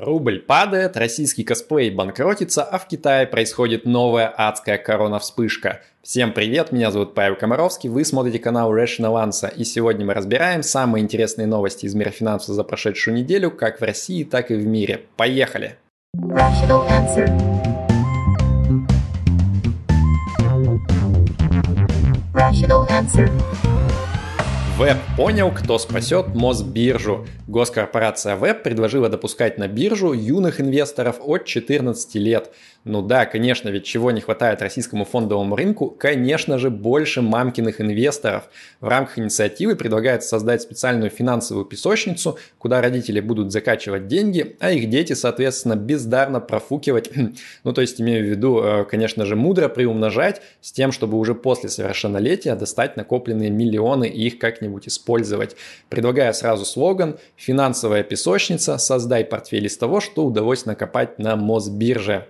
Рубль падает, российский косплей банкротится, а в Китае происходит новая адская корона-вспышка. Всем привет, меня зовут Павел Комаровский, вы смотрите канал Rational Answer, и сегодня мы разбираем самые интересные новости из мира финансов за прошедшую неделю, как в России, так и в мире. Поехали! Rational Answer. Rational Answer. Веб понял, кто спасет Мосбиржу. Госкорпорация Веб предложила допускать на биржу юных инвесторов от 14 лет. Ну да, конечно, ведь чего не хватает российскому фондовому рынку? Конечно же, больше мамкиных инвесторов. В рамках инициативы предлагается создать специальную финансовую песочницу, куда родители будут закачивать деньги, а их дети, соответственно, бездарно профукивать. ну, то есть, имею в виду, э, конечно же, мудро приумножать с тем, чтобы уже после совершеннолетия достать накопленные миллионы и их как-нибудь использовать. Предлагаю сразу слоган «Финансовая песочница. Создай портфель из того, что удалось накопать на Мосбирже».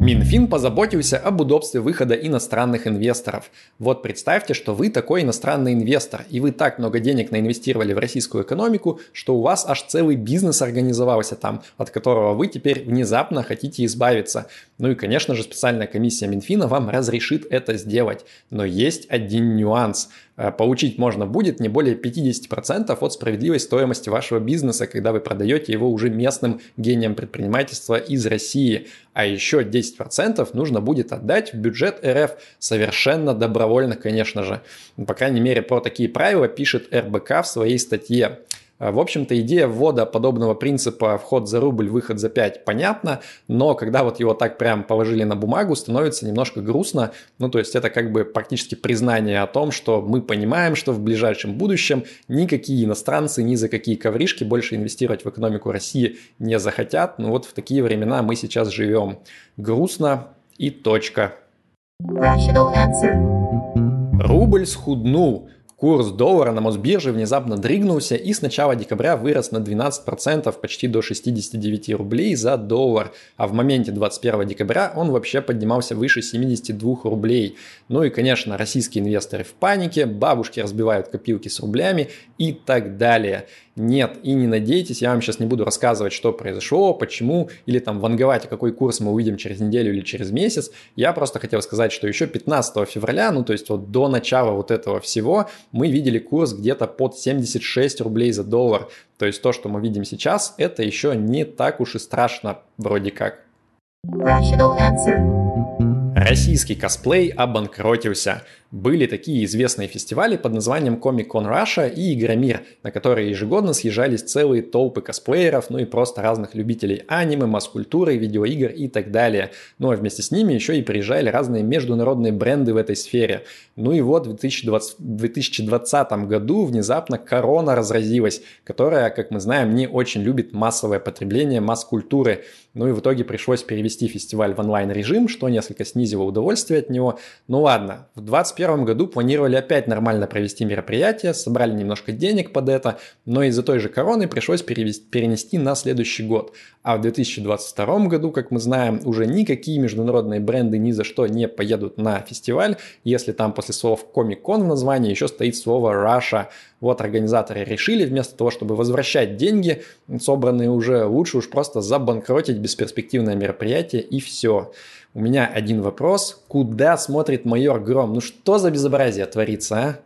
Минфин позаботился об удобстве выхода иностранных инвесторов. Вот представьте, что вы такой иностранный инвестор, и вы так много денег наинвестировали в российскую экономику, что у вас аж целый бизнес организовался там, от которого вы теперь внезапно хотите избавиться. Ну и, конечно же, специальная комиссия Минфина вам разрешит это сделать. Но есть один нюанс – получить можно будет не более 50% от справедливой стоимости вашего бизнеса, когда вы продаете его уже местным гением предпринимательства из России. А еще 10% нужно будет отдать в бюджет РФ совершенно добровольно, конечно же. По крайней мере, про такие правила пишет РБК в своей статье. А, в общем-то, идея ввода подобного принципа вход за рубль, выход за 5 понятна, но когда вот его так прям положили на бумагу, становится немножко грустно. Ну, то есть это как бы практически признание о том, что мы понимаем, что в ближайшем будущем никакие иностранцы ни за какие ковришки больше инвестировать в экономику России не захотят. Ну вот в такие времена мы сейчас живем. Грустно и точка. Рубль схуднул. Курс доллара на Мосбирже внезапно дрыгнулся и с начала декабря вырос на 12%, почти до 69 рублей за доллар, а в моменте 21 декабря он вообще поднимался выше 72 рублей. Ну и, конечно, российские инвесторы в панике, бабушки разбивают копилки с рублями и так далее. Нет, и не надейтесь, я вам сейчас не буду рассказывать, что произошло, почему, или там ванговать, какой курс мы увидим через неделю или через месяц. Я просто хотел сказать, что еще 15 февраля, ну то есть вот до начала вот этого всего, мы видели курс где-то под 76 рублей за доллар. То есть то, что мы видим сейчас, это еще не так уж и страшно вроде как. Rational answer. Российский косплей обанкротился. Были такие известные фестивали под названием Comic Con Russia и Игромир, на которые ежегодно съезжались целые толпы косплееров, ну и просто разных любителей аниме, масс-культуры, видеоигр и так далее. Ну а вместе с ними еще и приезжали разные международные бренды в этой сфере. Ну и вот в 2020, 2020 году внезапно корона разразилась, которая, как мы знаем, не очень любит массовое потребление масс-культуры. Ну и в итоге пришлось перевести фестиваль в онлайн-режим, что несколько снизило удовольствие от него. Ну ладно, в 2021 году планировали опять нормально провести мероприятие, собрали немножко денег под это, но из-за той же короны пришлось перевести, перенести на следующий год. А в 2022 году, как мы знаем, уже никакие международные бренды ни за что не поедут на фестиваль, если там после слов Comic-Con в названии еще стоит слово Russia. Вот организаторы решили вместо того, чтобы возвращать деньги, собранные уже, лучше уж просто забанкротить бесперспективное мероприятие и все. У меня один вопрос. Куда смотрит майор Гром? Ну что за безобразие творится, а?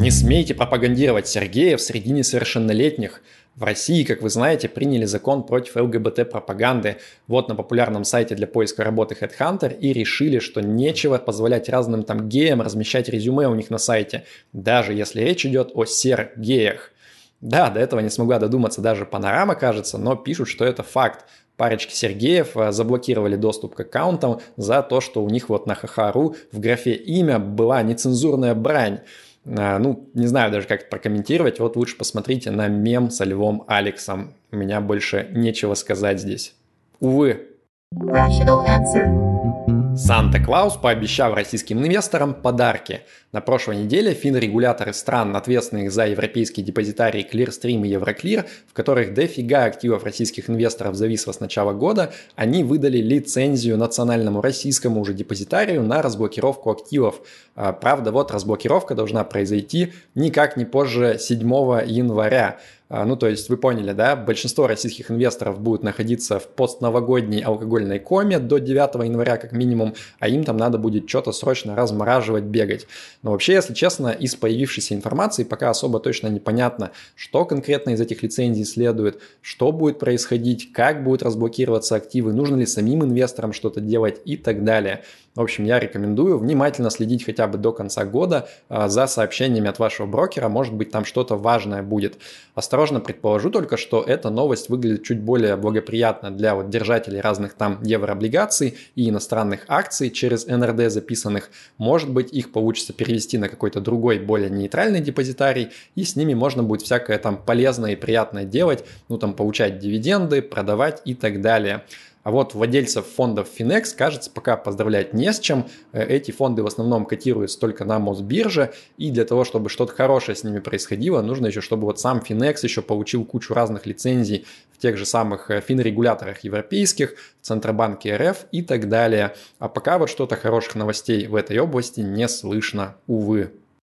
Не смейте пропагандировать Сергеев среди несовершеннолетних. В России, как вы знаете, приняли закон против ЛГБТ-пропаганды. Вот на популярном сайте для поиска работы Headhunter и решили, что нечего позволять разным там геям размещать резюме у них на сайте, даже если речь идет о сер-геях. Да, до этого не смогла додуматься даже Панорама, кажется, но пишут, что это факт. Парочки Сергеев э, заблокировали доступ к аккаунтам за то, что у них вот на ХХРУ в графе имя была нецензурная брань. А, ну, не знаю даже, как это прокомментировать. Вот лучше посмотрите на мем со Львом Алексом. У меня больше нечего сказать здесь. Увы. Санта-Клаус пообещал российским инвесторам подарки. На прошлой неделе финрегуляторы стран, ответственных за европейские депозитарии Clearstream и Euroclear, в которых дофига активов российских инвесторов зависло с начала года, они выдали лицензию национальному российскому уже депозитарию на разблокировку активов. А, правда, вот разблокировка должна произойти никак не позже 7 января. А, ну, то есть вы поняли, да, большинство российских инвесторов будут находиться в постновогодней алкогольной коме до 9 января как минимум, а им там надо будет что-то срочно размораживать, бегать. Но вообще, если честно, из появившейся информации пока особо точно непонятно, что конкретно из этих лицензий следует, что будет происходить, как будут разблокироваться активы, нужно ли самим инвесторам что-то делать и так далее. В общем, я рекомендую внимательно следить хотя бы до конца года а, за сообщениями от вашего брокера, может быть там что-то важное будет. Осторожно предположу только, что эта новость выглядит чуть более благоприятно для вот держателей разных там еврооблигаций и иностранных акций через НРД записанных. Может быть их получится перевести на какой-то другой, более нейтральный депозитарий, и с ними можно будет всякое там полезное и приятное делать, ну там получать дивиденды, продавать и так далее. А вот владельцев фондов Finex, кажется, пока поздравлять не с чем. Э, эти фонды в основном котируются только на Мосбирже, и для того, чтобы что-то хорошее с ними происходило, нужно еще, чтобы вот сам Finex еще получил кучу разных лицензий в тех же самых э, финрегуляторах европейских, в Центробанке РФ и так далее. А пока вот что-то хороших новостей в этой области не слышно, увы.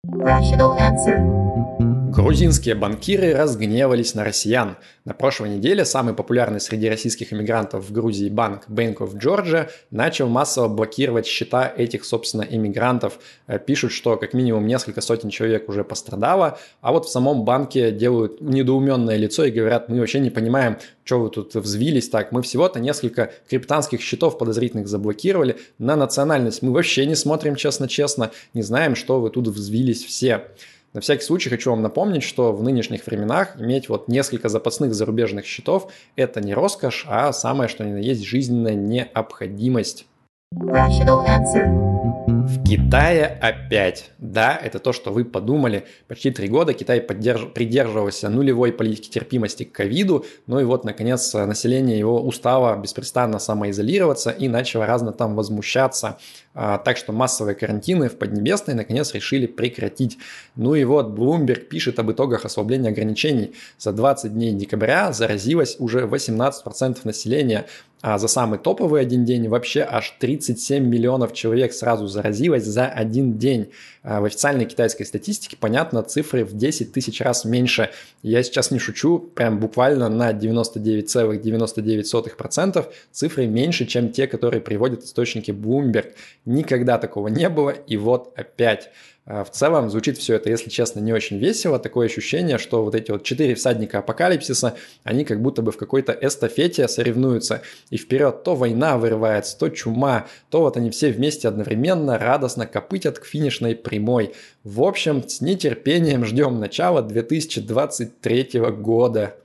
Rational answer. Грузинские банкиры разгневались на россиян. На прошлой неделе самый популярный среди российских иммигрантов в Грузии банк Bank of Georgia начал массово блокировать счета этих, собственно, иммигрантов. Э, пишут, что как минимум несколько сотен человек уже пострадало, а вот в самом банке делают недоуменное лицо и говорят, мы вообще не понимаем, что вы тут взвились так, мы всего-то несколько криптанских счетов подозрительных заблокировали, на национальность мы вообще не смотрим честно-честно, не знаем, что вы тут взвились все. На всякий случай хочу вам напомнить, что в нынешних временах иметь вот несколько запасных зарубежных счетов – это не роскошь, а самое что ни на есть жизненная необходимость. В Китае опять. Да, это то, что вы подумали. Почти три года Китай поддерж... придерживался нулевой политики терпимости к ковиду. Ну и вот, наконец, население его устало беспрестанно самоизолироваться и начало разно там возмущаться. А, так что массовые карантины в Поднебесной наконец решили прекратить. Ну и вот Bloomberg пишет об итогах ослабления ограничений. За 20 дней декабря заразилось уже 18% населения. А за самый топовый один день вообще аж 37 миллионов человек сразу заразилось за один день. А в официальной китайской статистике, понятно, цифры в 10 тысяч раз меньше. Я сейчас не шучу, прям буквально на 99,99% цифры меньше, чем те, которые приводят источники Bloomberg. Никогда такого не было, и вот опять. А, в целом звучит все это, если честно, не очень весело. Такое ощущение, что вот эти вот четыре всадника апокалипсиса, они как будто бы в какой-то эстафете соревнуются. И вперед то война вырывается, то чума, то вот они все вместе одновременно радостно копытят к финишной прямой. В общем, с нетерпением ждем начала 2023 года.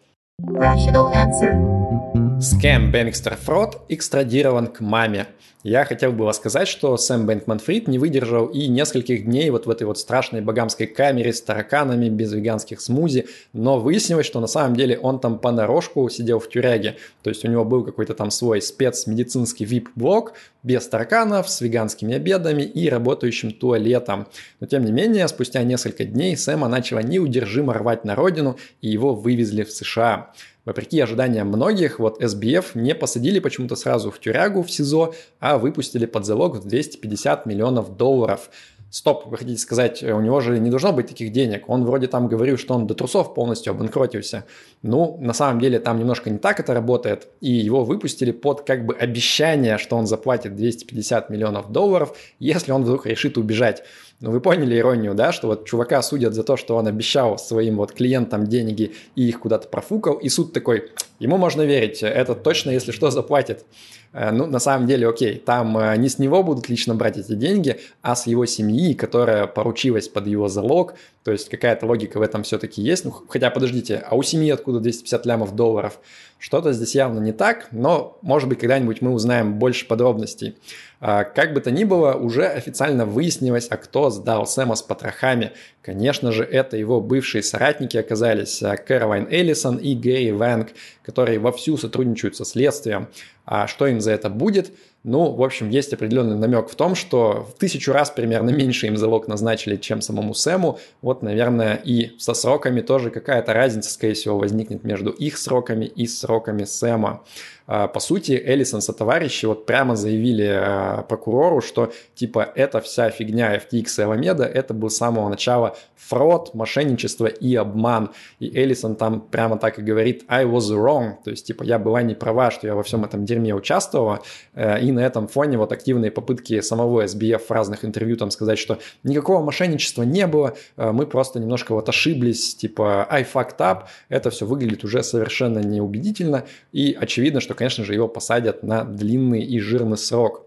Скэм Бэнкстер Фрод экстрадирован к маме. Я хотел бы сказать, что Сэм Бэнкман-Фрид не выдержал и нескольких дней вот в этой вот страшной багамской камере с тараканами, без веганских смузи, но выяснилось, что на самом деле он там понарошку сидел в тюряге, то есть у него был какой-то там свой спецмедицинский VIP-блок, без тараканов, с веганскими обедами и работающим туалетом. Но тем не менее, спустя несколько дней Сэма начала неудержимо рвать на родину, и его вывезли в США. Вопреки ожиданиям многих, вот SBF не посадили почему-то сразу в тюрягу в СИЗО, а выпустили под залог в 250 миллионов долларов. Стоп, вы хотите сказать, у него же не должно быть таких денег. Он вроде там говорил, что он до трусов полностью обанкротился. Ну, на самом деле там немножко не так это работает. И его выпустили под как бы обещание, что он заплатит 250 миллионов долларов, если он вдруг решит убежать. Ну, вы поняли иронию, да, что вот чувака судят за то, что он обещал своим вот клиентам деньги и их куда-то профукал, и суд такой, ему можно верить, это точно, если что, заплатит. Э, ну, на самом деле, окей, там э, не с него будут лично брать эти деньги, а с его семьи, которая поручилась под его залог, то есть какая-то логика в этом все-таки есть. Ну, хотя, подождите, а у семьи откуда 250 лямов долларов? Что-то здесь явно не так, но, может быть, когда-нибудь мы узнаем больше подробностей. А, как бы то ни было, уже официально выяснилось, а кто сдал Сэма с потрохами. Конечно же, это его бывшие соратники оказались а, Кэролайн Эллисон и Гэри Вэнг, которые вовсю сотрудничают со следствием. А что им за это будет? Ну, в общем, есть определенный намек в том, что в тысячу раз примерно меньше им залог назначили, чем самому Сэму. Вот, наверное, и со сроками тоже какая-то разница, скорее всего, возникнет между их сроками и сроками Сэма. А, по сути, Эллисон со товарищи вот прямо заявили а, прокурору, что типа эта вся фигня FTX и Alameda, это был с самого начала фрод, мошенничество и обман. И Эллисон там прямо так и говорит I was wrong, то есть типа я была не права, что я во всем этом дерьме участвовала. Э, и на этом фоне вот активные попытки самого SBF в разных интервью там сказать, что никакого мошенничества не было, э, мы просто немножко вот ошиблись, типа I fucked up, это все выглядит уже совершенно неубедительно. И очевидно, что конечно же, его посадят на длинный и жирный срок.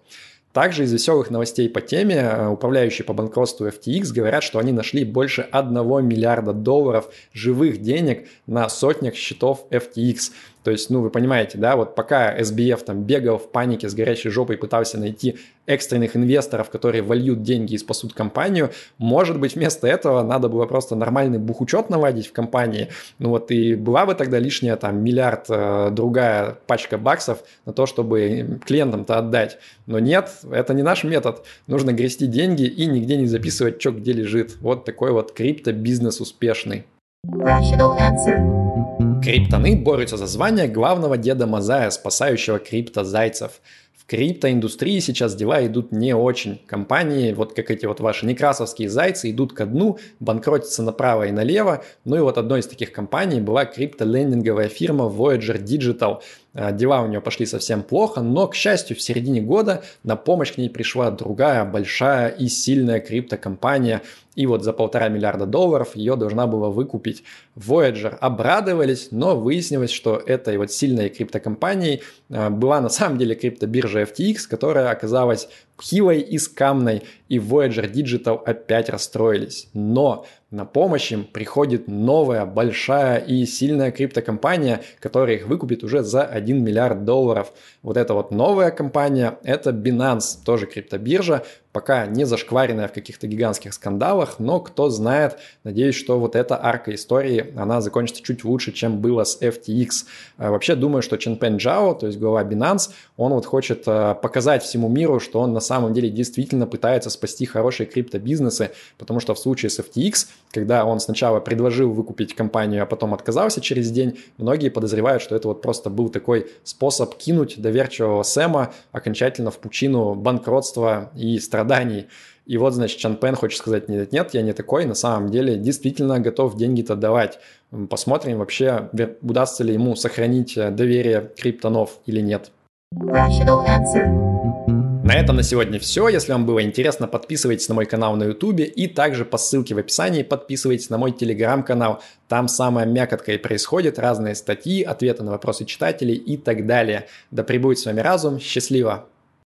Также из веселых новостей по теме э, управляющие по банкротству FTX говорят, что они нашли больше 1 миллиарда долларов живых денег на сотнях счетов FTX. То есть, ну, вы понимаете, да, вот пока SBF там бегал в панике с горящей жопой пытался найти экстренных инвесторов, которые вольют деньги и спасут компанию, может быть, вместо этого надо было просто нормальный бухучет наводить в компании. Ну вот и была бы тогда лишняя там миллиард э, другая пачка баксов на то, чтобы клиентам-то отдать. Но нет, это не наш метод. Нужно грести деньги и нигде не записывать, что где лежит. Вот такой вот крипто-бизнес успешный. Криптоны борются за звание главного деда Мазая, спасающего криптозайцев. В криптоиндустрии сейчас дела идут не очень. Компании, вот как эти вот ваши некрасовские зайцы, идут ко дну, банкротятся направо и налево. Ну и вот одной из таких компаний была криптолендинговая фирма Voyager Digital. А, дела у нее пошли совсем плохо, но, к счастью, в середине года на помощь к ней пришла другая большая и сильная криптокомпания, и вот за полтора миллиарда долларов ее должна была выкупить Voyager. Обрадовались, но выяснилось, что этой вот сильной криптокомпанией а, была на самом деле криптобиржа FTX, которая оказалась хилой и скамной, и Voyager Digital опять расстроились. Но на помощь им приходит новая, большая и сильная криптокомпания, которая их выкупит уже за 1 миллиард долларов. Вот эта вот новая компания – это Binance, тоже криптобиржа, пока не зашкваренная в каких-то гигантских скандалах, но кто знает, надеюсь, что вот эта арка истории, она закончится чуть лучше, чем было с FTX. А вообще думаю, что Ченпен Джао, то есть глава Binance, он вот хочет а, показать всему миру, что он на самом деле действительно пытается спасти хорошие криптобизнесы, потому что в случае с FTX, когда он сначала предложил выкупить компанию, а потом отказался через день, многие подозревают, что это вот просто был такой способ кинуть доверчивого Сэма окончательно в пучину банкротства и страданий. И вот, значит, Чан Пен хочет сказать, нет, нет, я не такой, на самом деле действительно готов деньги-то давать. Посмотрим вообще, удастся ли ему сохранить доверие криптонов или нет. Rational answer. На этом на сегодня все. Если вам было интересно, подписывайтесь на мой канал на YouTube и также по ссылке в описании подписывайтесь на мой телеграм-канал. Там самая мякотка и происходит, разные статьи, ответы на вопросы читателей и так далее. Да пребудет с вами разум. Счастливо!